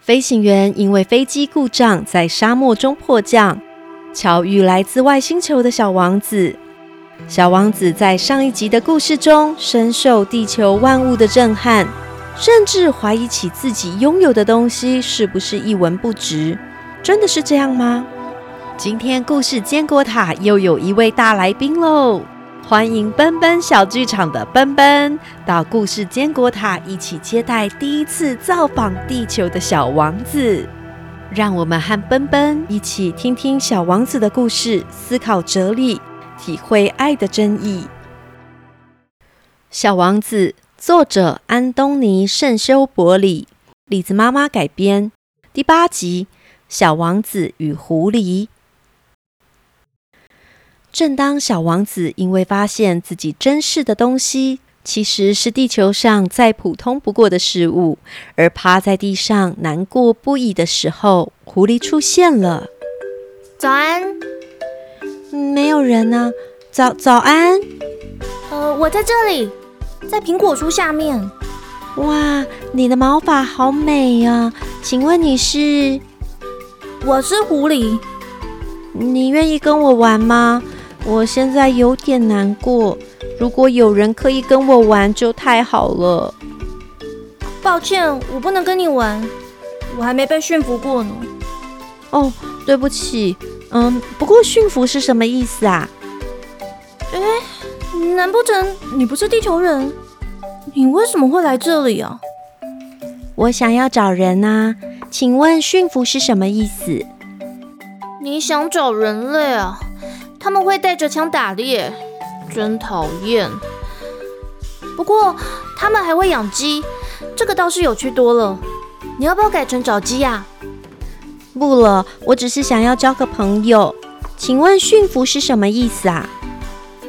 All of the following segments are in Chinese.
飞行员因为飞机故障在沙漠中迫降，巧遇来自外星球的小王子。小王子在上一集的故事中深受地球万物的震撼，甚至怀疑起自己拥有的东西是不是一文不值。真的是这样吗？今天故事坚果塔又有一位大来宾喽！欢迎奔奔小剧场的奔奔到故事坚果塔一起接待第一次造访地球的小王子。让我们和奔奔一起听听小王子的故事，思考哲理，体会爱的真意。小王子，作者安东尼·圣修伯里，李子妈妈改编，第八集《小王子与狐狸》。正当小王子因为发现自己珍视的东西其实是地球上再普通不过的事物，而趴在地上难过不已的时候，狐狸出现了。早安，没有人呢。早早安。呃，我在这里，在苹果树下面。哇，你的毛发好美呀！请问你是？我是狐狸。你愿意跟我玩吗？我现在有点难过，如果有人可以跟我玩就太好了。抱歉，我不能跟你玩，我还没被驯服过呢。哦，对不起。嗯，不过驯服是什么意思啊？哎，难不成你不是地球人？你为什么会来这里啊？我想要找人啊，请问驯服是什么意思？你想找人类啊？他们会带着枪打猎，真讨厌。不过他们还会养鸡，这个倒是有趣多了。你要不要改成找鸡呀？不了，我只是想要交个朋友。请问驯服是什么意思啊？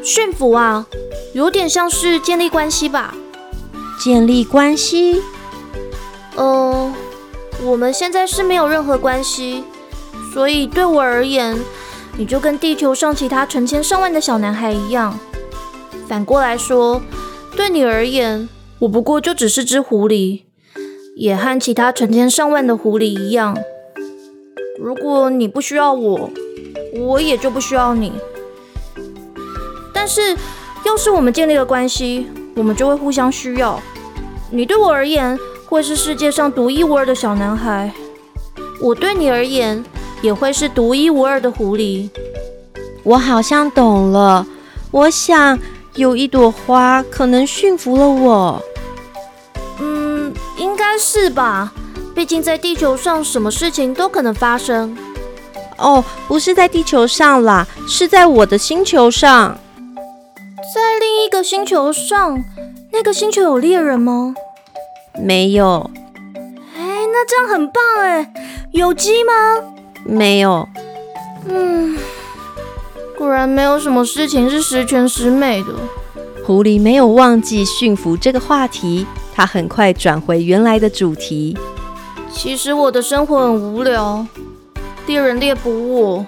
驯服啊，有点像是建立关系吧。建立关系？呃，我们现在是没有任何关系，所以对我而言。你就跟地球上其他成千上万的小男孩一样。反过来说，对你而言，我不过就只是只狐狸，也和其他成千上万的狐狸一样。如果你不需要我，我也就不需要你。但是，要是我们建立了关系，我们就会互相需要。你对我而言，会是世界上独一无二的小男孩；我对你而言，也会是独一无二的狐狸。我好像懂了。我想有一朵花可能驯服了我。嗯，应该是吧。毕竟在地球上，什么事情都可能发生。哦，不是在地球上啦，是在我的星球上。在另一个星球上，那个星球有猎人吗？没有。哎，那这样很棒哎。有鸡吗？没有，嗯，果然没有什么事情是十全十美的。狐狸没有忘记驯服这个话题，它很快转回原来的主题。其实我的生活很无聊，猎人猎捕我，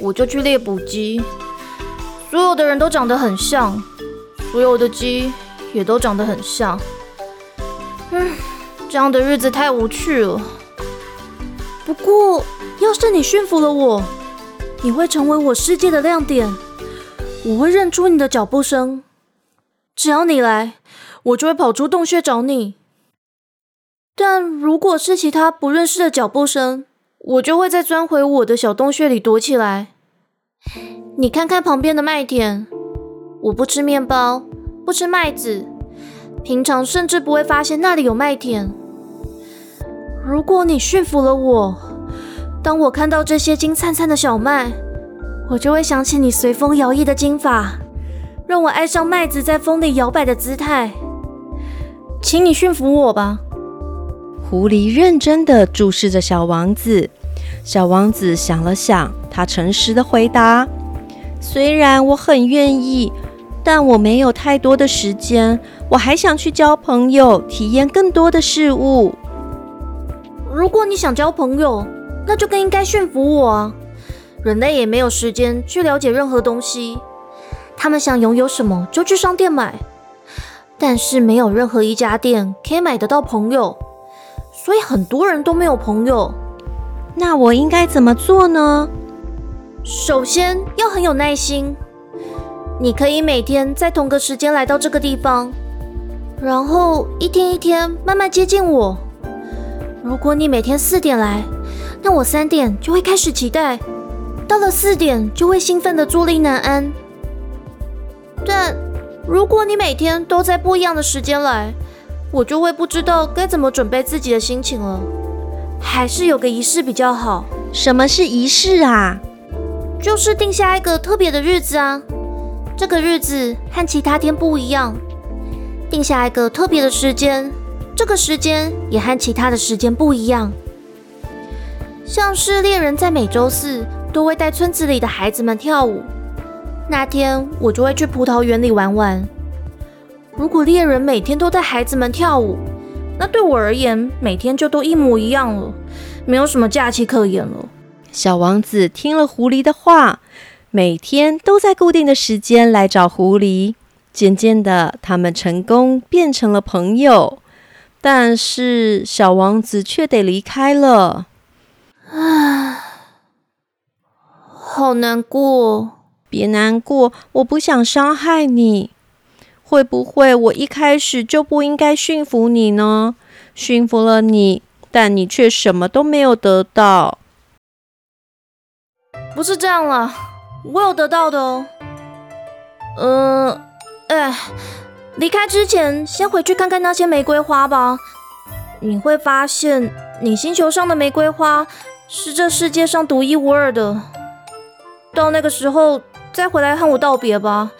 我就去猎捕鸡。所有的人都长得很像，所有的鸡也都长得很像。嗯，这样的日子太无趣了。不过。要是你驯服了我，你会成为我世界的亮点。我会认出你的脚步声，只要你来，我就会跑出洞穴找你。但如果是其他不认识的脚步声，我就会再钻回我的小洞穴里躲起来。你看看旁边的麦田，我不吃面包，不吃麦子，平常甚至不会发现那里有麦田。如果你驯服了我，当我看到这些金灿灿的小麦，我就会想起你随风摇曳的金发，让我爱上麦子在风里摇摆的姿态。请你驯服我吧。狐狸认真的注视着小王子。小王子想了想，他诚实的回答：“虽然我很愿意，但我没有太多的时间。我还想去交朋友，体验更多的事物。如果你想交朋友，那就更应该驯服我啊！人类也没有时间去了解任何东西，他们想拥有什么就去商店买，但是没有任何一家店可以买得到朋友，所以很多人都没有朋友。那我应该怎么做呢？首先要很有耐心。你可以每天在同个时间来到这个地方，然后一天一天慢慢接近我。如果你每天四点来，那我三点就会开始期待，到了四点就会兴奋的坐立难安。但如果你每天都在不一样的时间来，我就会不知道该怎么准备自己的心情了。还是有个仪式比较好。什么是仪式啊？就是定下一个特别的日子啊。这个日子和其他天不一样，定下一个特别的时间，这个时间也和其他的时间不一样。像是猎人在每周四都会带村子里的孩子们跳舞，那天我就会去葡萄园里玩玩。如果猎人每天都带孩子们跳舞，那对我而言每天就都一模一样了，没有什么假期可言了。小王子听了狐狸的话。每天都在固定的时间来找狐狸，渐渐的，他们成功变成了朋友。但是小王子却得离开了，唉，好难过。别难过，我不想伤害你。会不会我一开始就不应该驯服你呢？驯服了你，但你却什么都没有得到。不是这样了。我有得到的哦，呃，哎，离开之前先回去看看那些玫瑰花吧。你会发现，你星球上的玫瑰花是这世界上独一无二的。到那个时候再回来和我道别吧。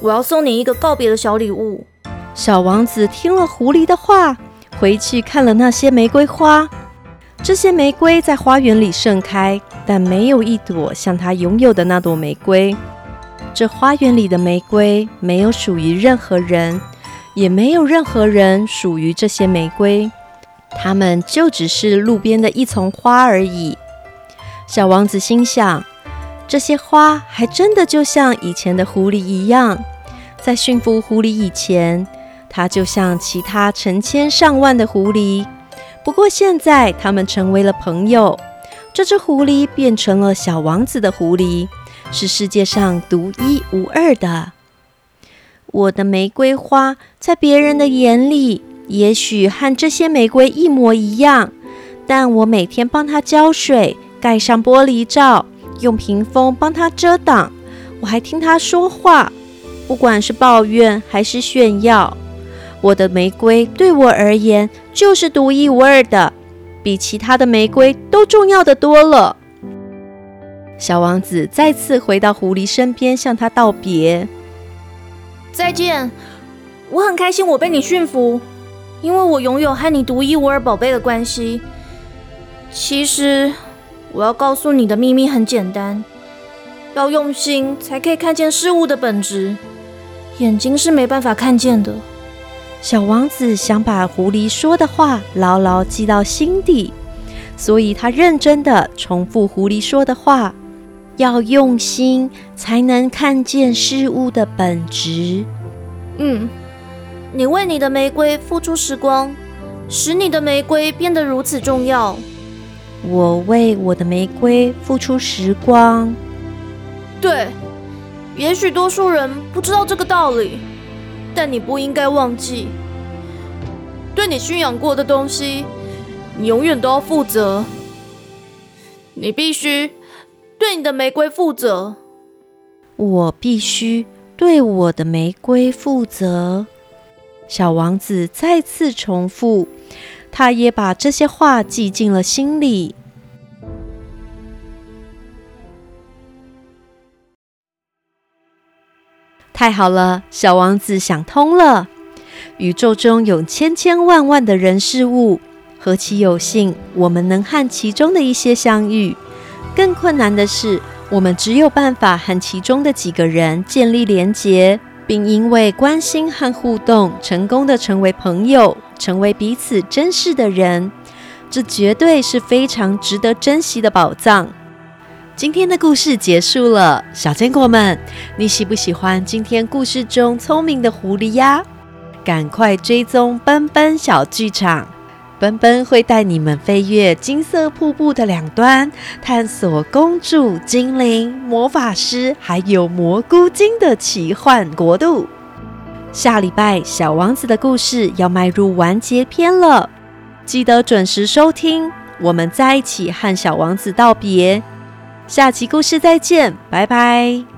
我要送你一个告别的小礼物。小王子听了狐狸的话，回去看了那些玫瑰花。这些玫瑰在花园里盛开，但没有一朵像他拥有的那朵玫瑰。这花园里的玫瑰没有属于任何人，也没有任何人属于这些玫瑰。它们就只是路边的一丛花而已。小王子心想：这些花还真的就像以前的狐狸一样，在驯服狐狸以前，它就像其他成千上万的狐狸。不过现在，他们成为了朋友。这只狐狸变成了小王子的狐狸，是世界上独一无二的。我的玫瑰花在别人的眼里，也许和这些玫瑰一模一样，但我每天帮它浇水，盖上玻璃罩，用屏风帮它遮挡。我还听它说话，不管是抱怨还是炫耀。我的玫瑰对我而言就是独一无二的，比其他的玫瑰都重要的多了。小王子再次回到狐狸身边，向他道别：“再见，我很开心我被你驯服，因为我拥有和你独一无二宝贝的关系。其实，我要告诉你的秘密很简单：要用心才可以看见事物的本质，眼睛是没办法看见的。”小王子想把狐狸说的话牢牢记到心底，所以他认真的重复狐狸说的话：要用心才能看见事物的本质。嗯，你为你的玫瑰付出时光，使你的玫瑰变得如此重要。我为我的玫瑰付出时光。对，也许多数人不知道这个道理。但你不应该忘记，对你驯养过的东西，你永远都要负责。你必须对你的玫瑰负责。我必须对我的玫瑰负责。小王子再次重复，他也把这些话记进了心里。太好了，小王子想通了。宇宙中有千千万万的人事物，何其有幸，我们能和其中的一些相遇。更困难的是，我们只有办法和其中的几个人建立连结，并因为关心和互动，成功的成为朋友，成为彼此珍视的人。这绝对是非常值得珍惜的宝藏。今天的故事结束了，小坚果们，你喜不喜欢今天故事中聪明的狐狸呀？赶快追踪奔奔小剧场，奔奔会带你们飞越金色瀑布的两端，探索公主、精灵、魔法师还有蘑菇精的奇幻国度。下礼拜《小王子》的故事要迈入完结篇了，记得准时收听。我们在一起和小王子道别，下期故事再见，拜拜。